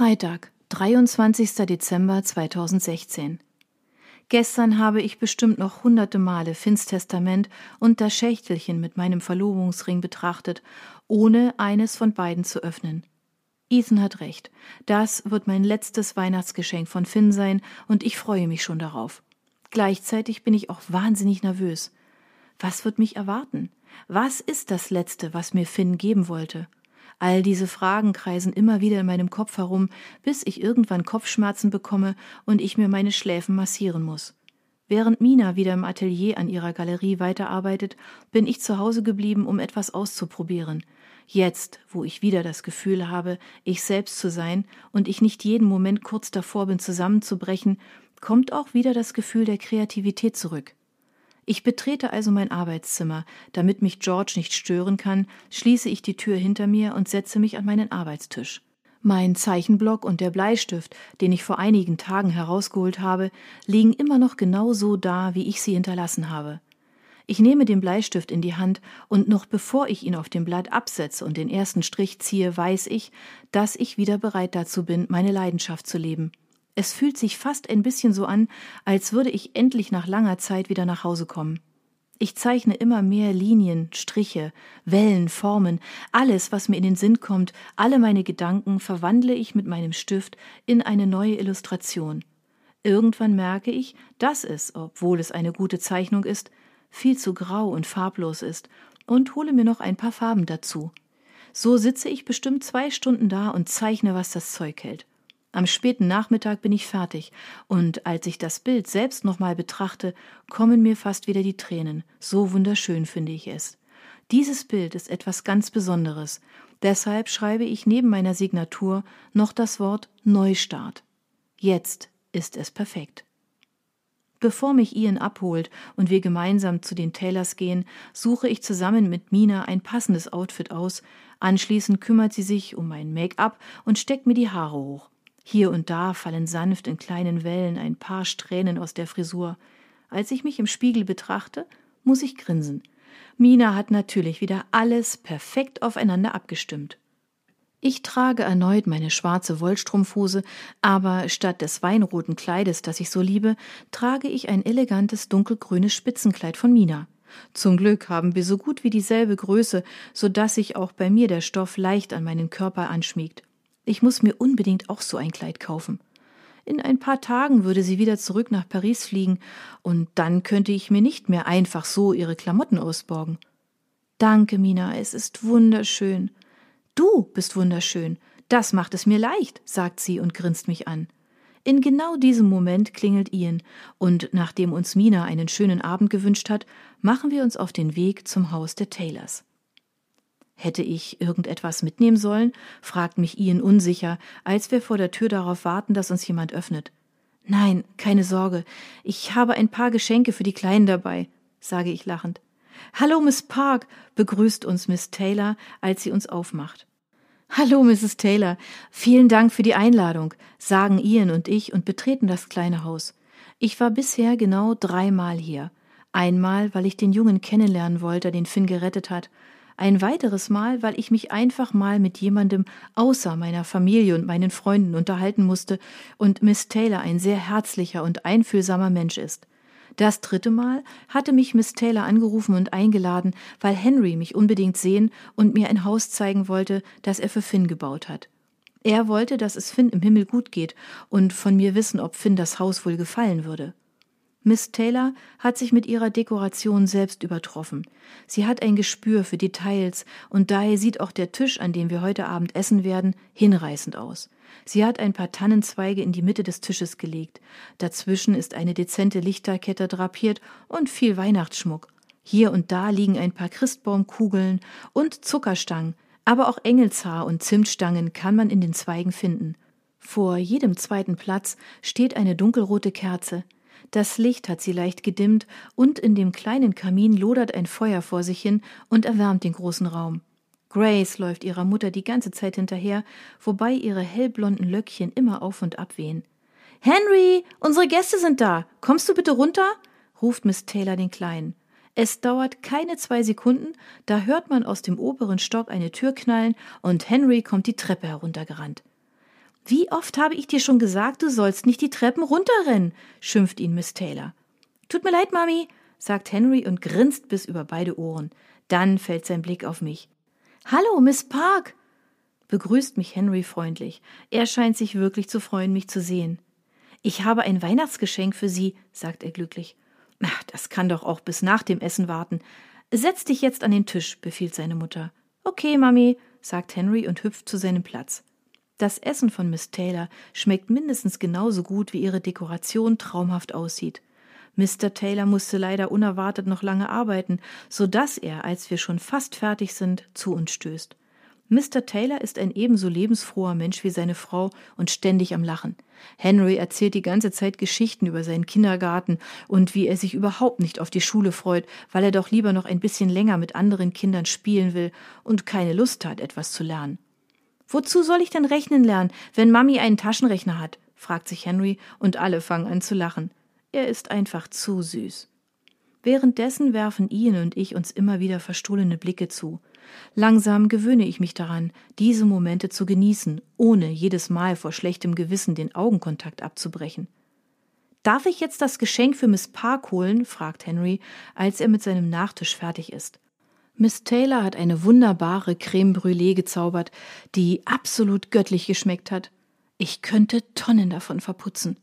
Freitag, 23. Dezember 2016. Gestern habe ich bestimmt noch hunderte Male Finns Testament und das Schächtelchen mit meinem Verlobungsring betrachtet, ohne eines von beiden zu öffnen. Ethan hat recht. Das wird mein letztes Weihnachtsgeschenk von Finn sein und ich freue mich schon darauf. Gleichzeitig bin ich auch wahnsinnig nervös. Was wird mich erwarten? Was ist das Letzte, was mir Finn geben wollte? All diese Fragen kreisen immer wieder in meinem Kopf herum, bis ich irgendwann Kopfschmerzen bekomme und ich mir meine Schläfen massieren muss. Während Mina wieder im Atelier an ihrer Galerie weiterarbeitet, bin ich zu Hause geblieben, um etwas auszuprobieren. Jetzt, wo ich wieder das Gefühl habe, ich selbst zu sein und ich nicht jeden Moment kurz davor bin zusammenzubrechen, kommt auch wieder das Gefühl der Kreativität zurück. Ich betrete also mein Arbeitszimmer, damit mich George nicht stören kann, schließe ich die Tür hinter mir und setze mich an meinen Arbeitstisch. Mein Zeichenblock und der Bleistift, den ich vor einigen Tagen herausgeholt habe, liegen immer noch genau so da, wie ich sie hinterlassen habe. Ich nehme den Bleistift in die Hand und noch bevor ich ihn auf dem Blatt absetze und den ersten Strich ziehe, weiß ich, dass ich wieder bereit dazu bin, meine Leidenschaft zu leben. Es fühlt sich fast ein bisschen so an, als würde ich endlich nach langer Zeit wieder nach Hause kommen. Ich zeichne immer mehr Linien, Striche, Wellen, Formen, alles, was mir in den Sinn kommt, alle meine Gedanken verwandle ich mit meinem Stift in eine neue Illustration. Irgendwann merke ich, dass es, obwohl es eine gute Zeichnung ist, viel zu grau und farblos ist und hole mir noch ein paar Farben dazu. So sitze ich bestimmt zwei Stunden da und zeichne, was das Zeug hält. Am späten Nachmittag bin ich fertig, und als ich das Bild selbst nochmal betrachte, kommen mir fast wieder die Tränen. So wunderschön finde ich es. Dieses Bild ist etwas ganz Besonderes. Deshalb schreibe ich neben meiner Signatur noch das Wort Neustart. Jetzt ist es perfekt. Bevor mich Ian abholt und wir gemeinsam zu den Taylors gehen, suche ich zusammen mit Mina ein passendes Outfit aus. Anschließend kümmert sie sich um mein Make-up und steckt mir die Haare hoch. Hier und da fallen sanft in kleinen Wellen ein paar Strähnen aus der Frisur. Als ich mich im Spiegel betrachte, muss ich grinsen. Mina hat natürlich wieder alles perfekt aufeinander abgestimmt. Ich trage erneut meine schwarze Wollstrumpfhose, aber statt des weinroten Kleides, das ich so liebe, trage ich ein elegantes dunkelgrünes Spitzenkleid von Mina. Zum Glück haben wir so gut wie dieselbe Größe, so dass sich auch bei mir der Stoff leicht an meinen Körper anschmiegt. Ich muss mir unbedingt auch so ein Kleid kaufen. In ein paar Tagen würde sie wieder zurück nach Paris fliegen, und dann könnte ich mir nicht mehr einfach so ihre Klamotten ausborgen. Danke, Mina, es ist wunderschön. Du bist wunderschön. Das macht es mir leicht, sagt sie und grinst mich an. In genau diesem Moment klingelt Ian, und nachdem uns Mina einen schönen Abend gewünscht hat, machen wir uns auf den Weg zum Haus der Taylors. Hätte ich irgendetwas mitnehmen sollen? fragt mich Ian unsicher, als wir vor der Tür darauf warten, dass uns jemand öffnet. Nein, keine Sorge. Ich habe ein paar Geschenke für die Kleinen dabei, sage ich lachend. Hallo, Miss Park, begrüßt uns Miss Taylor, als sie uns aufmacht. Hallo, Mrs. Taylor. Vielen Dank für die Einladung, sagen Ian und ich und betreten das kleine Haus. Ich war bisher genau dreimal hier. Einmal, weil ich den Jungen kennenlernen wollte, den Finn gerettet hat ein weiteres Mal, weil ich mich einfach mal mit jemandem außer meiner Familie und meinen Freunden unterhalten musste und Miss Taylor ein sehr herzlicher und einfühlsamer Mensch ist. Das dritte Mal hatte mich Miss Taylor angerufen und eingeladen, weil Henry mich unbedingt sehen und mir ein Haus zeigen wollte, das er für Finn gebaut hat. Er wollte, dass es Finn im Himmel gut geht und von mir wissen, ob Finn das Haus wohl gefallen würde. Miss Taylor hat sich mit ihrer Dekoration selbst übertroffen. Sie hat ein Gespür für Details und daher sieht auch der Tisch, an dem wir heute Abend essen werden, hinreißend aus. Sie hat ein paar Tannenzweige in die Mitte des Tisches gelegt. Dazwischen ist eine dezente Lichterkette drapiert und viel Weihnachtsschmuck. Hier und da liegen ein paar Christbaumkugeln und Zuckerstangen, aber auch Engelshaar und Zimtstangen kann man in den Zweigen finden. Vor jedem zweiten Platz steht eine dunkelrote Kerze. Das Licht hat sie leicht gedimmt, und in dem kleinen Kamin lodert ein Feuer vor sich hin und erwärmt den großen Raum. Grace läuft ihrer Mutter die ganze Zeit hinterher, wobei ihre hellblonden Löckchen immer auf und ab wehen. Henry, unsere Gäste sind da. Kommst du bitte runter? ruft Miss Taylor den Kleinen. Es dauert keine zwei Sekunden, da hört man aus dem oberen Stock eine Tür knallen und Henry kommt die Treppe heruntergerannt. Wie oft habe ich dir schon gesagt, du sollst nicht die Treppen runterrennen, schimpft ihn Miss Taylor. Tut mir leid, Mami, sagt Henry und grinst bis über beide Ohren. Dann fällt sein Blick auf mich. Hallo, Miss Park, begrüßt mich Henry freundlich. Er scheint sich wirklich zu freuen, mich zu sehen. Ich habe ein Weihnachtsgeschenk für Sie, sagt er glücklich. Ach, das kann doch auch bis nach dem Essen warten. Setz dich jetzt an den Tisch, befiehlt seine Mutter. Okay, Mami, sagt Henry und hüpft zu seinem Platz. Das Essen von Miss Taylor schmeckt mindestens genauso gut, wie ihre Dekoration traumhaft aussieht. Mr. Taylor musste leider unerwartet noch lange arbeiten, so dass er, als wir schon fast fertig sind, zu uns stößt. Mr. Taylor ist ein ebenso lebensfroher Mensch wie seine Frau und ständig am Lachen. Henry erzählt die ganze Zeit Geschichten über seinen Kindergarten und wie er sich überhaupt nicht auf die Schule freut, weil er doch lieber noch ein bisschen länger mit anderen Kindern spielen will und keine Lust hat, etwas zu lernen. Wozu soll ich denn rechnen lernen, wenn Mami einen Taschenrechner hat? fragt sich Henry und alle fangen an zu lachen. Er ist einfach zu süß. Währenddessen werfen Ian und ich uns immer wieder verstohlene Blicke zu. Langsam gewöhne ich mich daran, diese Momente zu genießen, ohne jedes Mal vor schlechtem Gewissen den Augenkontakt abzubrechen. Darf ich jetzt das Geschenk für Miss Park holen? fragt Henry, als er mit seinem Nachtisch fertig ist. Miss Taylor hat eine wunderbare Creme Brûlée gezaubert, die absolut göttlich geschmeckt hat. Ich könnte Tonnen davon verputzen.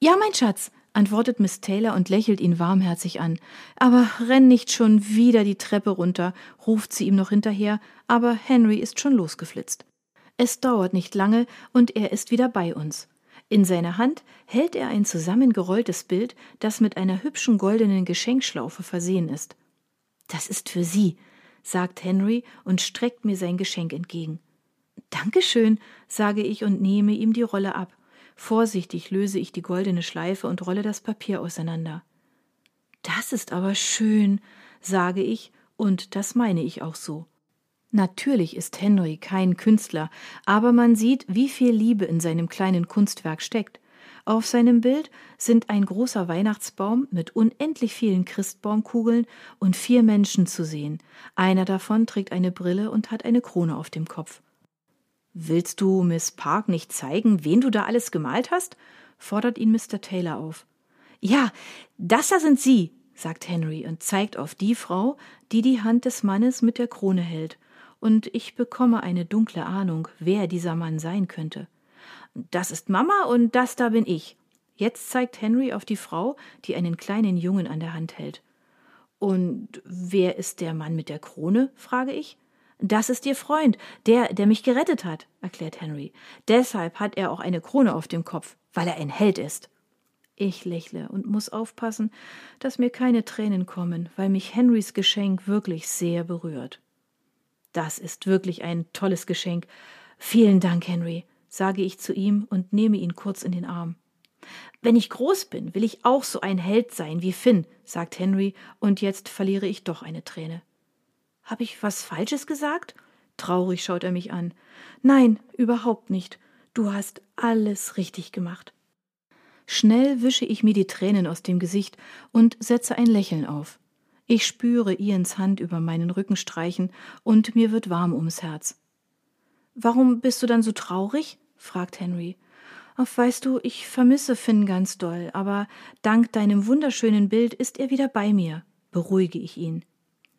Ja, mein Schatz, antwortet Miss Taylor und lächelt ihn warmherzig an. Aber renn nicht schon wieder die Treppe runter, ruft sie ihm noch hinterher, aber Henry ist schon losgeflitzt. Es dauert nicht lange und er ist wieder bei uns. In seiner Hand hält er ein zusammengerolltes Bild, das mit einer hübschen goldenen Geschenkschlaufe versehen ist. Das ist für Sie, sagt Henry und streckt mir sein Geschenk entgegen. Dankeschön, sage ich und nehme ihm die Rolle ab. Vorsichtig löse ich die goldene Schleife und rolle das Papier auseinander. Das ist aber schön, sage ich, und das meine ich auch so. Natürlich ist Henry kein Künstler, aber man sieht, wie viel Liebe in seinem kleinen Kunstwerk steckt. Auf seinem Bild sind ein großer Weihnachtsbaum mit unendlich vielen Christbaumkugeln und vier Menschen zu sehen. Einer davon trägt eine Brille und hat eine Krone auf dem Kopf. Willst du Miss Park nicht zeigen, wen du da alles gemalt hast? fordert ihn Mr. Taylor auf. Ja, das da sind Sie, sagt Henry und zeigt auf die Frau, die die Hand des Mannes mit der Krone hält, und ich bekomme eine dunkle Ahnung, wer dieser Mann sein könnte. Das ist Mama und das da bin ich. Jetzt zeigt Henry auf die Frau, die einen kleinen Jungen an der Hand hält. Und wer ist der Mann mit der Krone? frage ich. Das ist Ihr Freund, der, der mich gerettet hat, erklärt Henry. Deshalb hat er auch eine Krone auf dem Kopf, weil er ein Held ist. Ich lächle und muss aufpassen, dass mir keine Tränen kommen, weil mich Henrys Geschenk wirklich sehr berührt. Das ist wirklich ein tolles Geschenk. Vielen Dank, Henry, sage ich zu ihm und nehme ihn kurz in den Arm. Wenn ich groß bin, will ich auch so ein Held sein wie Finn, sagt Henry, und jetzt verliere ich doch eine Träne. Habe ich was Falsches gesagt? Traurig schaut er mich an. Nein, überhaupt nicht. Du hast alles richtig gemacht. Schnell wische ich mir die Tränen aus dem Gesicht und setze ein Lächeln auf. Ich spüre Ians Hand über meinen Rücken streichen und mir wird warm ums Herz. Warum bist du dann so traurig? Fragt Henry. Ach, weißt du, ich vermisse Finn ganz doll, aber dank deinem wunderschönen Bild ist er wieder bei mir, beruhige ich ihn.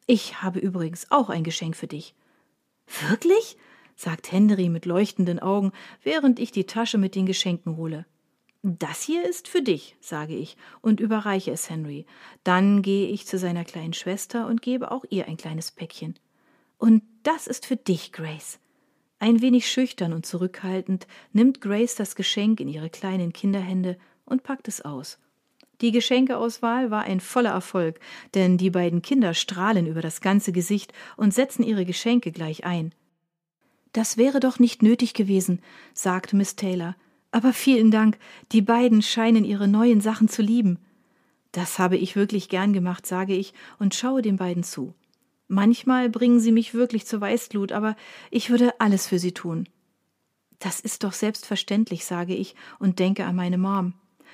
Ich habe übrigens auch ein Geschenk für dich. Wirklich? sagt Henry mit leuchtenden Augen, während ich die Tasche mit den Geschenken hole. Das hier ist für dich, sage ich und überreiche es Henry. Dann gehe ich zu seiner kleinen Schwester und gebe auch ihr ein kleines Päckchen. Und das ist für dich, Grace. Ein wenig schüchtern und zurückhaltend nimmt Grace das Geschenk in ihre kleinen Kinderhände und packt es aus. Die Geschenkeauswahl war ein voller Erfolg, denn die beiden Kinder strahlen über das ganze Gesicht und setzen ihre Geschenke gleich ein. Das wäre doch nicht nötig gewesen, sagt Miss Taylor. Aber vielen Dank, die beiden scheinen ihre neuen Sachen zu lieben. Das habe ich wirklich gern gemacht, sage ich und schaue den beiden zu. Manchmal bringen sie mich wirklich zur Weißglut, aber ich würde alles für sie tun. Das ist doch selbstverständlich, sage ich und denke an meine Mom.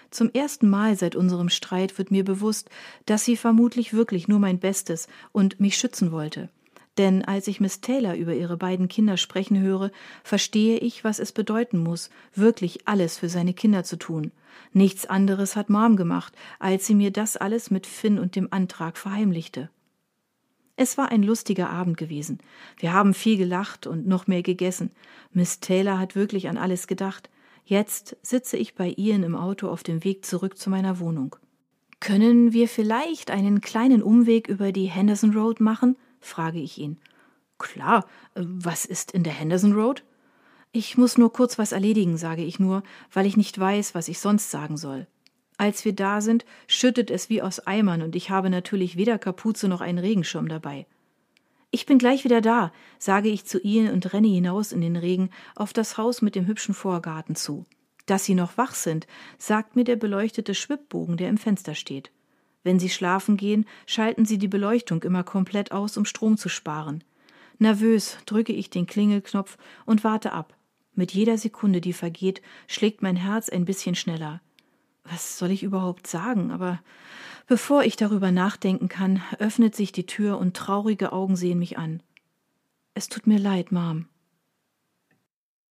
Zum ersten Mal seit unserem Streit wird mir bewusst, dass sie vermutlich wirklich nur mein Bestes und mich schützen wollte. Denn als ich Miss Taylor über ihre beiden Kinder sprechen höre, verstehe ich, was es bedeuten muss, wirklich alles für seine Kinder zu tun. Nichts anderes hat Mom gemacht, als sie mir das alles mit Finn und dem Antrag verheimlichte. Es war ein lustiger Abend gewesen. Wir haben viel gelacht und noch mehr gegessen. Miss Taylor hat wirklich an alles gedacht. Jetzt sitze ich bei Ian im Auto auf dem Weg zurück zu meiner Wohnung. Können wir vielleicht einen kleinen Umweg über die Henderson Road machen? frage ich ihn. Klar, was ist in der Henderson Road? Ich muss nur kurz was erledigen, sage ich nur, weil ich nicht weiß, was ich sonst sagen soll. Als wir da sind, schüttet es wie aus Eimern und ich habe natürlich weder Kapuze noch einen Regenschirm dabei. Ich bin gleich wieder da, sage ich zu ihnen und renne hinaus in den Regen auf das Haus mit dem hübschen Vorgarten zu. Dass sie noch wach sind, sagt mir der beleuchtete Schwibbogen, der im Fenster steht. Wenn sie schlafen gehen, schalten sie die Beleuchtung immer komplett aus, um Strom zu sparen. Nervös drücke ich den Klingelknopf und warte ab. Mit jeder Sekunde, die vergeht, schlägt mein Herz ein bisschen schneller. Was soll ich überhaupt sagen? Aber bevor ich darüber nachdenken kann, öffnet sich die Tür und traurige Augen sehen mich an. Es tut mir leid, Mom.